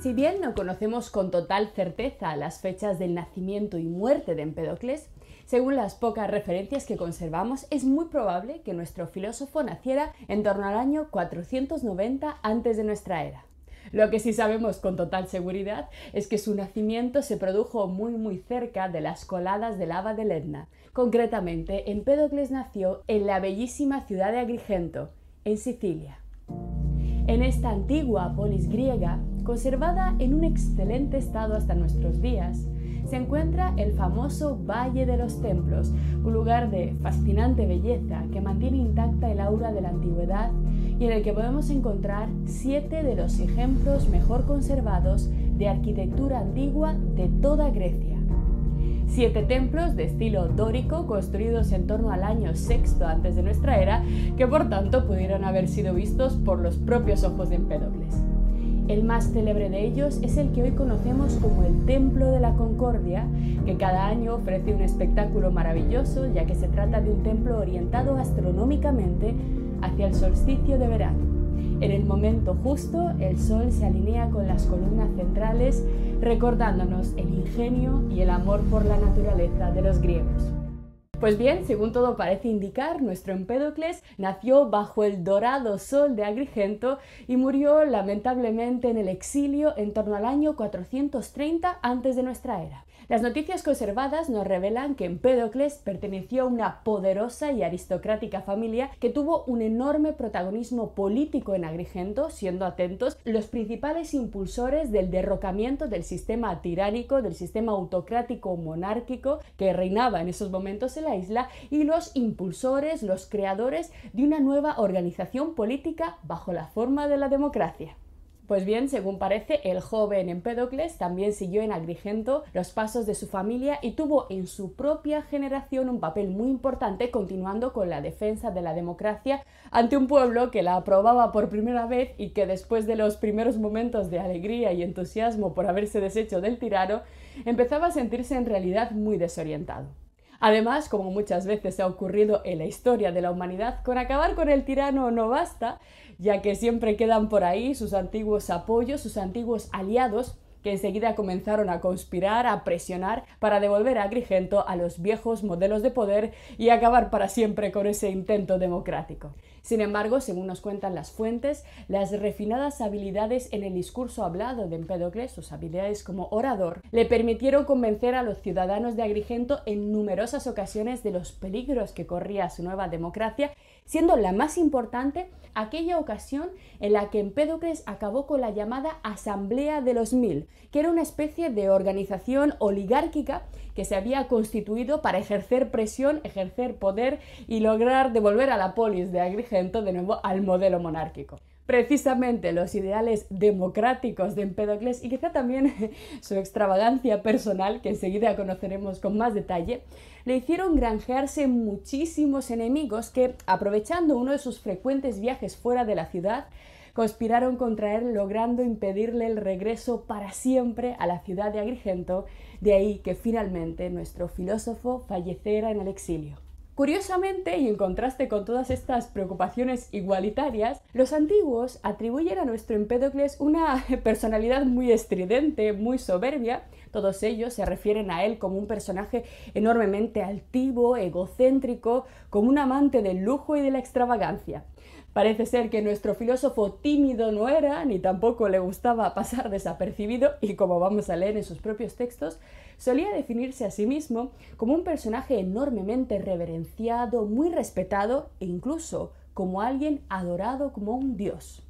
Si bien no conocemos con total certeza las fechas del nacimiento y muerte de Empédocles, según las pocas referencias que conservamos, es muy probable que nuestro filósofo naciera en torno al año 490 antes de nuestra era. Lo que sí sabemos con total seguridad es que su nacimiento se produjo muy muy cerca de las coladas de lava del Etna. Concretamente, Empédocles nació en la bellísima ciudad de Agrigento, en Sicilia. En esta antigua polis griega, conservada en un excelente estado hasta nuestros días, se encuentra el famoso Valle de los Templos, un lugar de fascinante belleza que mantiene intacta el aura de la antigüedad y en el que podemos encontrar siete de los ejemplos mejor conservados de arquitectura antigua de toda Grecia. Siete templos de estilo dórico construidos en torno al año sexto antes de nuestra era, que por tanto pudieron haber sido vistos por los propios ojos de Empédocles. El más célebre de ellos es el que hoy conocemos como el Templo de la Concordia, que cada año ofrece un espectáculo maravilloso, ya que se trata de un templo orientado astronómicamente hacia el solsticio de verano. En el momento justo, el Sol se alinea con las columnas centrales, recordándonos el ingenio y el amor por la naturaleza de los griegos. Pues bien, según todo parece indicar, nuestro Empédocles nació bajo el dorado sol de Agrigento y murió lamentablemente en el exilio en torno al año 430 antes de nuestra era. Las noticias conservadas nos revelan que Empédocles perteneció a una poderosa y aristocrática familia que tuvo un enorme protagonismo político en Agrigento, siendo atentos los principales impulsores del derrocamiento del sistema tiránico, del sistema autocrático monárquico que reinaba en esos momentos en la isla y los impulsores, los creadores de una nueva organización política bajo la forma de la democracia. Pues bien, según parece, el joven Empédocles también siguió en Agrigento los pasos de su familia y tuvo en su propia generación un papel muy importante continuando con la defensa de la democracia ante un pueblo que la aprobaba por primera vez y que después de los primeros momentos de alegría y entusiasmo por haberse deshecho del tirano, empezaba a sentirse en realidad muy desorientado. Además, como muchas veces ha ocurrido en la historia de la humanidad, con acabar con el tirano no basta, ya que siempre quedan por ahí sus antiguos apoyos, sus antiguos aliados, que enseguida comenzaron a conspirar, a presionar para devolver a Agrigento a los viejos modelos de poder y acabar para siempre con ese intento democrático. Sin embargo, según nos cuentan las fuentes, las refinadas habilidades en el discurso hablado de Empédocles, sus habilidades como orador, le permitieron convencer a los ciudadanos de Agrigento en numerosas ocasiones de los peligros que corría su nueva democracia, siendo la más importante aquella ocasión en la que Empédocles acabó con la llamada Asamblea de los Mil, que era una especie de organización oligárquica que se había constituido para ejercer presión, ejercer poder y lograr devolver a la polis de Agrigento de nuevo al modelo monárquico precisamente los ideales democráticos de Empédocles y quizá también su extravagancia personal, que enseguida conoceremos con más detalle, le hicieron granjearse muchísimos enemigos que, aprovechando uno de sus frecuentes viajes fuera de la ciudad, conspiraron contra él logrando impedirle el regreso para siempre a la ciudad de Agrigento, de ahí que finalmente nuestro filósofo falleciera en el exilio. Curiosamente, y en contraste con todas estas preocupaciones igualitarias, los antiguos atribuyen a nuestro Empédocles una personalidad muy estridente, muy soberbia. Todos ellos se refieren a él como un personaje enormemente altivo, egocéntrico, como un amante del lujo y de la extravagancia. Parece ser que nuestro filósofo tímido no era, ni tampoco le gustaba pasar desapercibido, y como vamos a leer en sus propios textos, solía definirse a sí mismo como un personaje enormemente reverenciado, muy respetado e incluso como alguien adorado como un dios.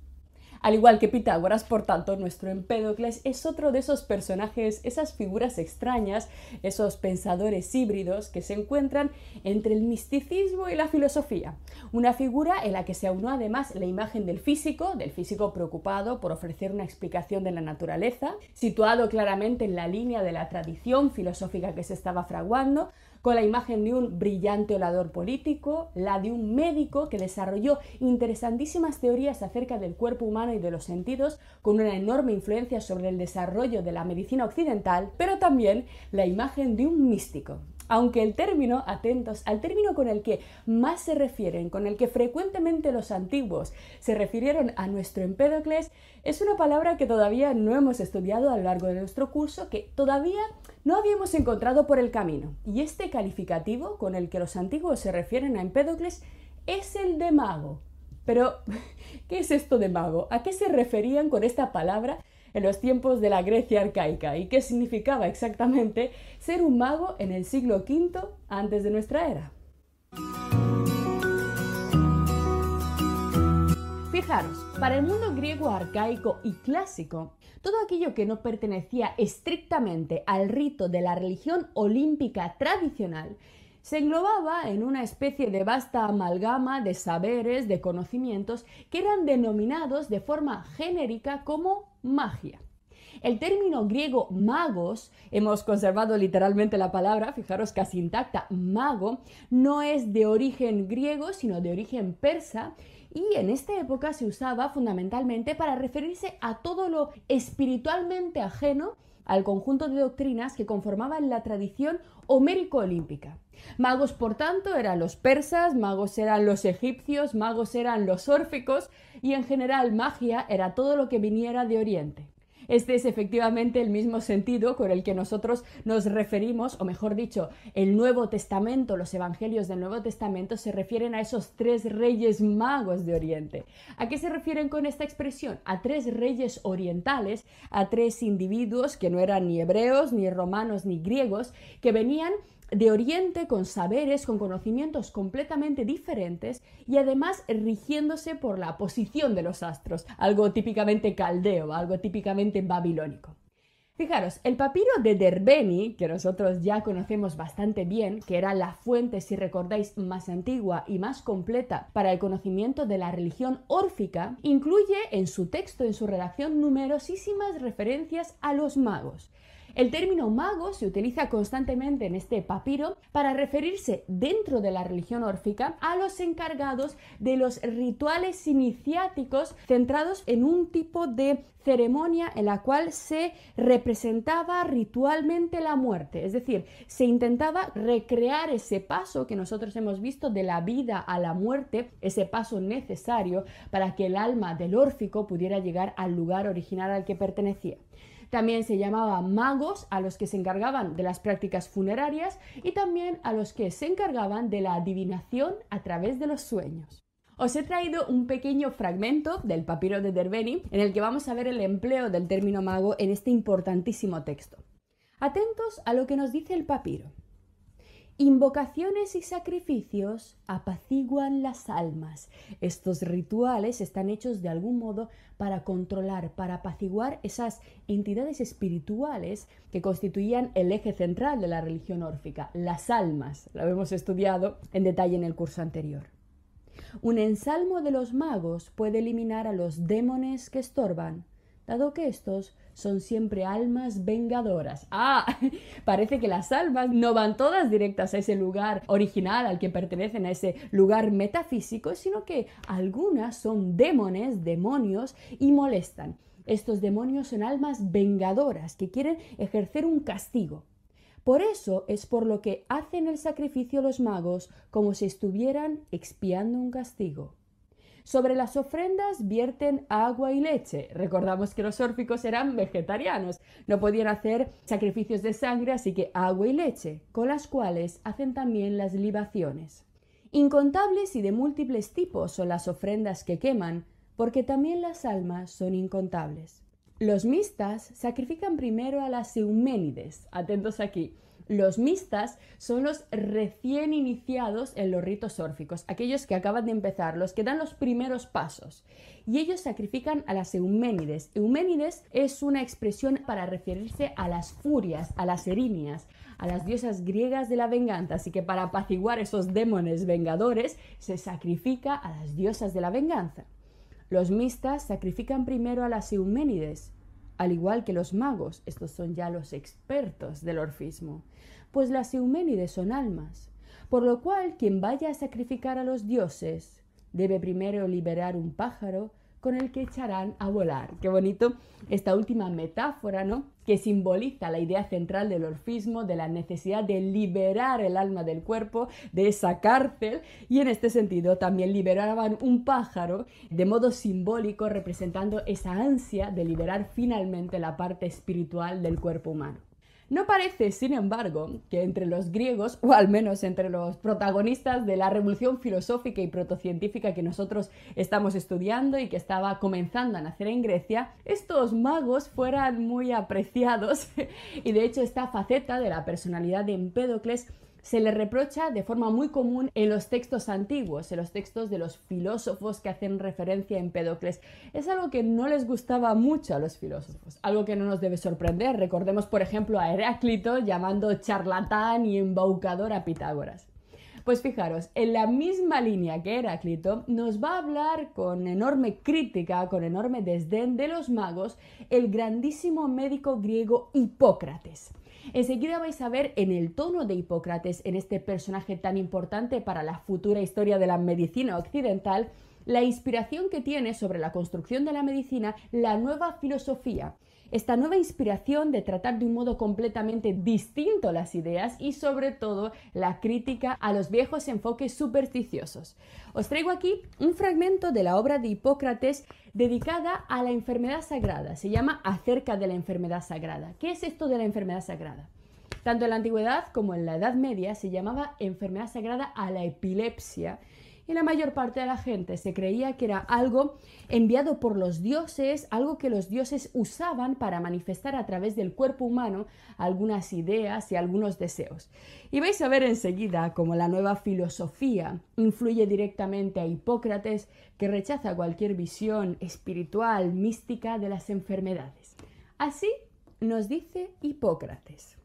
Al igual que Pitágoras, por tanto, nuestro Empédocles es otro de esos personajes, esas figuras extrañas, esos pensadores híbridos que se encuentran entre el misticismo y la filosofía. Una figura en la que se aunó además la imagen del físico, del físico preocupado por ofrecer una explicación de la naturaleza, situado claramente en la línea de la tradición filosófica que se estaba fraguando, con la imagen de un brillante orador político, la de un médico que desarrolló interesantísimas teorías acerca del cuerpo humano y de los sentidos, con una enorme influencia sobre el desarrollo de la medicina occidental, pero también la imagen de un místico, aunque el término, atentos, al término con el que más se refieren, con el que frecuentemente los antiguos se refirieron a nuestro Empédocles, es una palabra que todavía no hemos estudiado a lo largo de nuestro curso, que todavía no habíamos encontrado por el camino. Y este calificativo con el que los antiguos se refieren a Empédocles es el de mago. Pero, ¿qué es esto de mago? ¿A qué se referían con esta palabra en los tiempos de la Grecia arcaica y qué significaba exactamente ser un mago en el siglo V antes de nuestra era. Fijaros, para el mundo griego arcaico y clásico, todo aquello que no pertenecía estrictamente al rito de la religión olímpica tradicional se englobaba en una especie de vasta amalgama de saberes, de conocimientos, que eran denominados de forma genérica como magia. El término griego magos, hemos conservado literalmente la palabra, fijaros casi intacta, mago, no es de origen griego, sino de origen persa, y en esta época se usaba fundamentalmente para referirse a todo lo espiritualmente ajeno al conjunto de doctrinas que conformaban la tradición homérico-olímpica. Magos, por tanto, eran los persas, magos eran los egipcios, magos eran los órficos y en general magia era todo lo que viniera de Oriente. Este es efectivamente el mismo sentido con el que nosotros nos referimos, o mejor dicho, el Nuevo Testamento, los Evangelios del Nuevo Testamento se refieren a esos tres reyes magos de Oriente. ¿A qué se refieren con esta expresión? A tres reyes orientales, a tres individuos que no eran ni hebreos, ni romanos, ni griegos, que venían de Oriente con saberes, con conocimientos completamente diferentes y además rigiéndose por la posición de los astros, algo típicamente caldeo, algo típicamente babilónico. Fijaros, el papiro de Derbeni, que nosotros ya conocemos bastante bien, que era la fuente, si recordáis, más antigua y más completa para el conocimiento de la religión órfica, incluye en su texto, en su redacción, numerosísimas referencias a los magos. El término mago se utiliza constantemente en este papiro para referirse dentro de la religión órfica a los encargados de los rituales iniciáticos centrados en un tipo de ceremonia en la cual se representaba ritualmente la muerte, es decir, se intentaba recrear ese paso que nosotros hemos visto de la vida a la muerte, ese paso necesario para que el alma del órfico pudiera llegar al lugar original al que pertenecía. También se llamaba magos a los que se encargaban de las prácticas funerarias y también a los que se encargaban de la adivinación a través de los sueños. Os he traído un pequeño fragmento del papiro de Derbeni en el que vamos a ver el empleo del término mago en este importantísimo texto. Atentos a lo que nos dice el papiro. Invocaciones y sacrificios apaciguan las almas. Estos rituales están hechos de algún modo para controlar, para apaciguar esas entidades espirituales que constituían el eje central de la religión órfica, las almas. Lo hemos estudiado en detalle en el curso anterior. Un ensalmo de los magos puede eliminar a los demones que estorban, dado que estos son siempre almas vengadoras. Ah, parece que las almas no van todas directas a ese lugar original al que pertenecen, a ese lugar metafísico, sino que algunas son demones, demonios, y molestan. Estos demonios son almas vengadoras que quieren ejercer un castigo. Por eso es por lo que hacen el sacrificio los magos como si estuvieran expiando un castigo. Sobre las ofrendas vierten agua y leche. Recordamos que los órficos eran vegetarianos, no podían hacer sacrificios de sangre, así que agua y leche, con las cuales hacen también las libaciones. Incontables y de múltiples tipos son las ofrendas que queman, porque también las almas son incontables. Los mistas sacrifican primero a las Euménides, atentos aquí, los mistas son los recién iniciados en los ritos órficos, aquellos que acaban de empezar, los que dan los primeros pasos. Y ellos sacrifican a las Euménides. Euménides es una expresión para referirse a las furias, a las erinias, a las diosas griegas de la venganza. Así que para apaciguar esos demones vengadores se sacrifica a las diosas de la venganza. Los mistas sacrifican primero a las Euménides, al igual que los magos, estos son ya los expertos del orfismo, pues las Euménides son almas, por lo cual quien vaya a sacrificar a los dioses debe primero liberar un pájaro con el que echarán a volar. Qué bonito esta última metáfora, ¿no? Que simboliza la idea central del orfismo, de la necesidad de liberar el alma del cuerpo de esa cárcel y en este sentido también liberaban un pájaro de modo simbólico representando esa ansia de liberar finalmente la parte espiritual del cuerpo humano. No parece, sin embargo, que entre los griegos, o al menos entre los protagonistas de la revolución filosófica y protocientífica que nosotros estamos estudiando y que estaba comenzando a nacer en Grecia, estos magos fueran muy apreciados. Y de hecho esta faceta de la personalidad de Empédocles se le reprocha de forma muy común en los textos antiguos, en los textos de los filósofos que hacen referencia a Empédocles. Es algo que no les gustaba mucho a los filósofos, algo que no nos debe sorprender. Recordemos, por ejemplo, a Heráclito llamando charlatán y embaucador a Pitágoras. Pues fijaros, en la misma línea que Heráclito, nos va a hablar con enorme crítica, con enorme desdén de los magos, el grandísimo médico griego Hipócrates. Enseguida vais a ver en el tono de Hipócrates, en este personaje tan importante para la futura historia de la medicina occidental, la inspiración que tiene sobre la construcción de la medicina la nueva filosofía, esta nueva inspiración de tratar de un modo completamente distinto las ideas y sobre todo la crítica a los viejos enfoques supersticiosos. Os traigo aquí un fragmento de la obra de Hipócrates dedicada a la enfermedad sagrada. Se llama Acerca de la enfermedad sagrada. ¿Qué es esto de la enfermedad sagrada? Tanto en la antigüedad como en la Edad Media se llamaba enfermedad sagrada a la epilepsia y la mayor parte de la gente se creía que era algo enviado por los dioses, algo que los dioses usaban para manifestar a través del cuerpo humano algunas ideas y algunos deseos. Y vais a ver enseguida cómo la nueva filosofía influye directamente a Hipócrates, que rechaza cualquier visión espiritual, mística de las enfermedades. Así nos dice Hipócrates.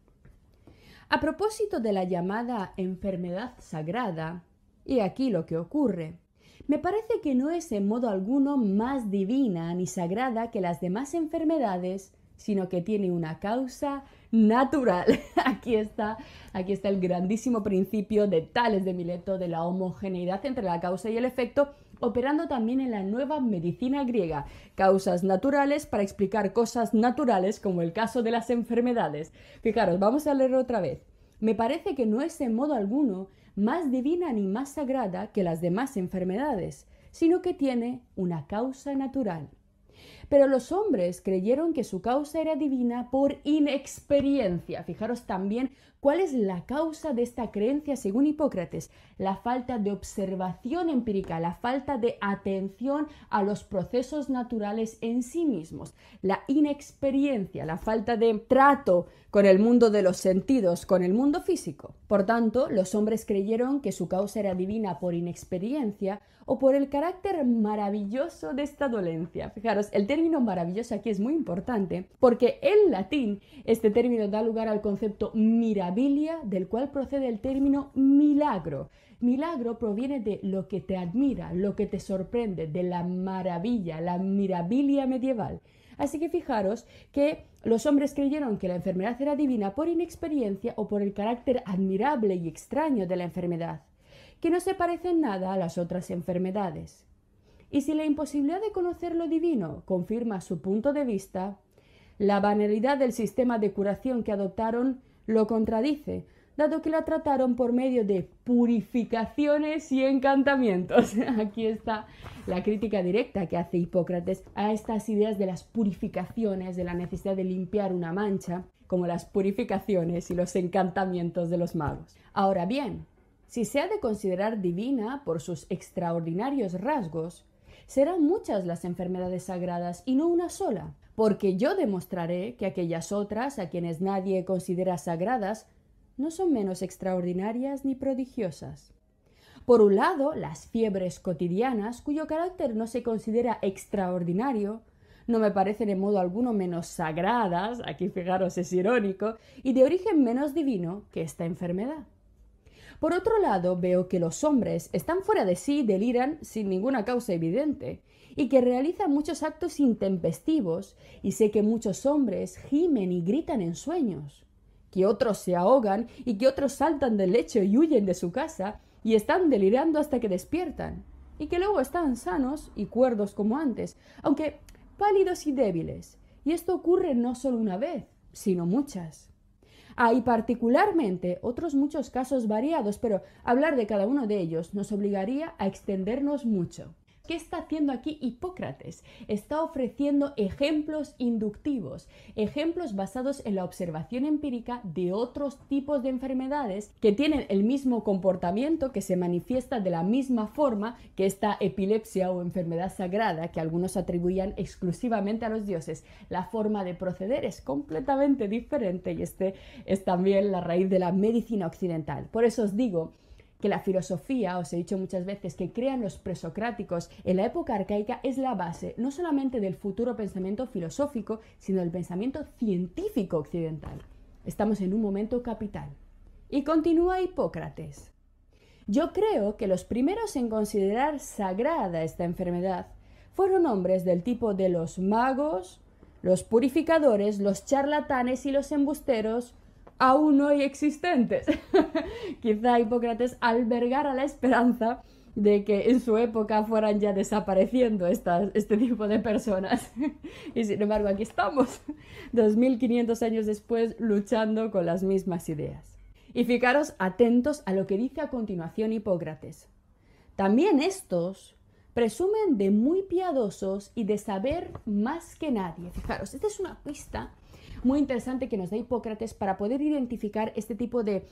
A propósito de la llamada enfermedad sagrada, y aquí lo que ocurre. Me parece que no es en modo alguno más divina ni sagrada que las demás enfermedades, sino que tiene una causa natural. Aquí está, aquí está el grandísimo principio de Tales de Mileto de la homogeneidad entre la causa y el efecto, operando también en la nueva medicina griega. Causas naturales para explicar cosas naturales, como el caso de las enfermedades. Fijaros, vamos a leerlo otra vez. Me parece que no es en modo alguno más divina ni más sagrada que las demás enfermedades, sino que tiene una causa natural. Pero los hombres creyeron que su causa era divina por inexperiencia. Fijaros también cuál es la causa de esta creencia según Hipócrates. La falta de observación empírica, la falta de atención a los procesos naturales en sí mismos, la inexperiencia, la falta de trato con el mundo de los sentidos, con el mundo físico. Por tanto, los hombres creyeron que su causa era divina por inexperiencia o por el carácter maravilloso de esta dolencia. Fijaros, el término maravilloso aquí es muy importante porque en latín este término da lugar al concepto mirabilia, del cual procede el término milagro. Milagro proviene de lo que te admira, lo que te sorprende, de la maravilla, la mirabilia medieval. Así que fijaros que los hombres creyeron que la enfermedad era divina por inexperiencia o por el carácter admirable y extraño de la enfermedad que no se parecen nada a las otras enfermedades. Y si la imposibilidad de conocer lo divino confirma su punto de vista, la banalidad del sistema de curación que adoptaron lo contradice, dado que la trataron por medio de purificaciones y encantamientos. Aquí está la crítica directa que hace Hipócrates a estas ideas de las purificaciones, de la necesidad de limpiar una mancha, como las purificaciones y los encantamientos de los magos. Ahora bien, si se ha de considerar divina por sus extraordinarios rasgos, serán muchas las enfermedades sagradas y no una sola, porque yo demostraré que aquellas otras a quienes nadie considera sagradas no son menos extraordinarias ni prodigiosas. Por un lado, las fiebres cotidianas, cuyo carácter no se considera extraordinario, no me parecen en modo alguno menos sagradas, aquí fijaros es irónico, y de origen menos divino que esta enfermedad. Por otro lado, veo que los hombres están fuera de sí y deliran sin ninguna causa evidente, y que realizan muchos actos intempestivos, y sé que muchos hombres gimen y gritan en sueños, que otros se ahogan y que otros saltan del lecho y huyen de su casa y están delirando hasta que despiertan, y que luego están sanos y cuerdos como antes, aunque pálidos y débiles. Y esto ocurre no solo una vez, sino muchas. Hay particularmente otros muchos casos variados, pero hablar de cada uno de ellos nos obligaría a extendernos mucho. ¿Qué está haciendo aquí Hipócrates? Está ofreciendo ejemplos inductivos, ejemplos basados en la observación empírica de otros tipos de enfermedades que tienen el mismo comportamiento, que se manifiesta de la misma forma que esta epilepsia o enfermedad sagrada que algunos atribuían exclusivamente a los dioses. La forma de proceder es completamente diferente y este es también la raíz de la medicina occidental. Por eso os digo que la filosofía, os he dicho muchas veces, que crean los presocráticos en la época arcaica es la base no solamente del futuro pensamiento filosófico, sino del pensamiento científico occidental. Estamos en un momento capital. Y continúa Hipócrates. Yo creo que los primeros en considerar sagrada esta enfermedad fueron hombres del tipo de los magos, los purificadores, los charlatanes y los embusteros, aún hoy existentes. Quizá Hipócrates albergara la esperanza de que en su época fueran ya desapareciendo este tipo de personas. y sin embargo, aquí estamos, 2500 años después, luchando con las mismas ideas. Y fijaros atentos a lo que dice a continuación Hipócrates. También estos presumen de muy piadosos y de saber más que nadie. Fijaros, esta es una pista muy interesante que nos da Hipócrates para poder identificar este tipo de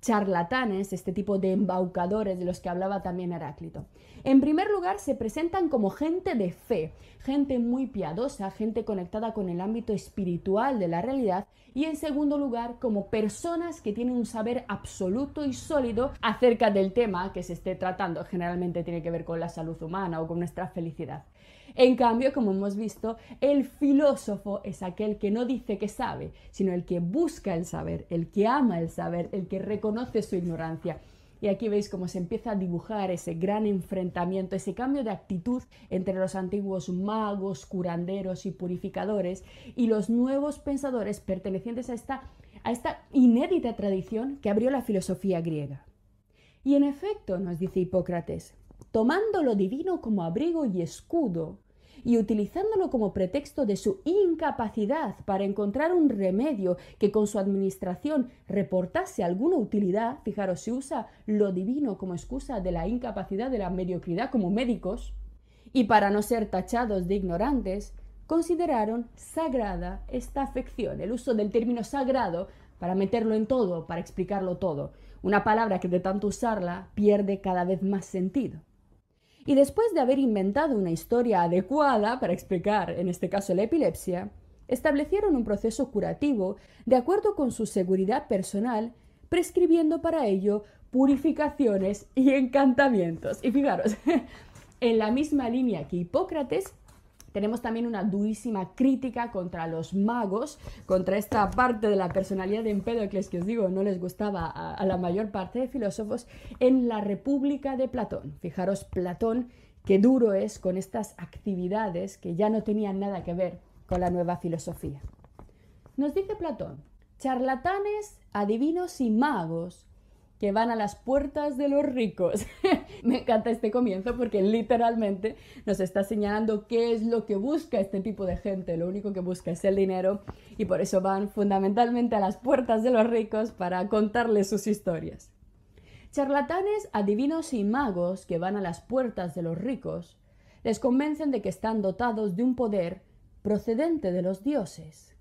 charlatanes, este tipo de embaucadores de los que hablaba también Heráclito. En primer lugar, se presentan como gente de fe, gente muy piadosa, gente conectada con el ámbito espiritual de la realidad y en segundo lugar, como personas que tienen un saber absoluto y sólido acerca del tema que se esté tratando. Generalmente tiene que ver con la salud humana o con nuestra felicidad. En cambio, como hemos visto, el filósofo es aquel que no dice que sabe, sino el que busca el saber, el que ama el saber, el que reconoce su ignorancia. Y aquí veis cómo se empieza a dibujar ese gran enfrentamiento, ese cambio de actitud entre los antiguos magos, curanderos y purificadores y los nuevos pensadores pertenecientes a esta, esta inédita tradición que abrió la filosofía griega. Y en efecto, nos dice Hipócrates, tomando lo divino como abrigo y escudo, y utilizándolo como pretexto de su incapacidad para encontrar un remedio que con su administración reportase alguna utilidad, fijaros, se usa lo divino como excusa de la incapacidad de la mediocridad como médicos, y para no ser tachados de ignorantes, consideraron sagrada esta afección, el uso del término sagrado para meterlo en todo, para explicarlo todo, una palabra que de tanto usarla pierde cada vez más sentido. Y después de haber inventado una historia adecuada para explicar, en este caso, la epilepsia, establecieron un proceso curativo de acuerdo con su seguridad personal, prescribiendo para ello purificaciones y encantamientos. Y fijaros, en la misma línea que Hipócrates, tenemos también una durísima crítica contra los magos, contra esta parte de la personalidad de Empédocles que os digo no les gustaba a, la mayor parte de filósofos, en la República de Platón. Fijaros, Platón, qué duro es con estas actividades que ya no tenían nada que ver con la nueva filosofía. Nos dice Platón, charlatanes, adivinos y magos que van a las puertas de los ricos. Me encanta este comienzo porque literalmente nos está señalando qué es lo que busca este tipo de gente. Lo único que busca es el dinero y por eso van fundamentalmente a las puertas de los ricos para contarles sus historias. Charlatanes, adivinos y magos que van a las puertas de los ricos les convencen de que están dotados de un poder procedente de los dioses,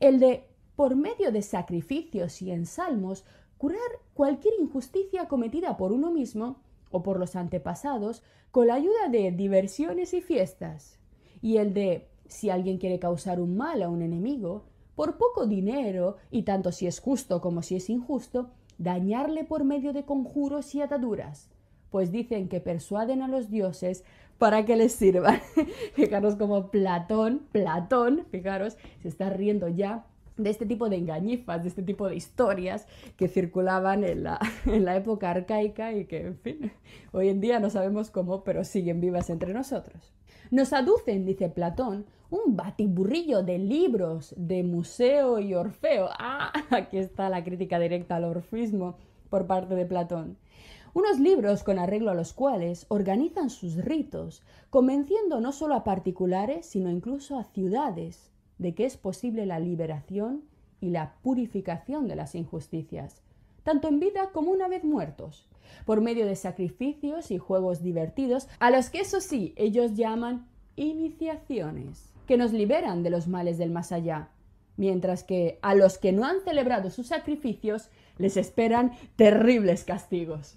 el de, por medio de sacrificios y ensalmos, curar cualquier injusticia cometida por uno mismo o por los antepasados con la ayuda de diversiones y fiestas, y el de, si alguien quiere causar un mal a un enemigo, por poco dinero, y tanto si es justo como si es injusto, dañarle por medio de conjuros y ataduras, pues dicen que persuaden a los dioses para que les sirvan. fijaros como Platón, Platón, fijaros, se está riendo ya de este tipo de engañifas, de este tipo de historias que circulaban en la, en la, época arcaica y que, en fin, hoy en día no sabemos cómo, pero siguen vivas entre nosotros. Nos aducen, dice Platón, un batiburrillo de libros de Museo y Orfeo. Ah, aquí está la crítica directa al orfismo por parte de Platón. Unos libros con arreglo a los cuales organizan sus ritos, convenciendo no solo a particulares, sino incluso a ciudades de que es posible la liberación y la purificación de las injusticias, tanto en vida como una vez muertos, por medio de sacrificios y juegos divertidos, a los que eso sí ellos llaman iniciaciones, que nos liberan de los males del más allá, mientras que a los que no han celebrado sus sacrificios les esperan terribles castigos.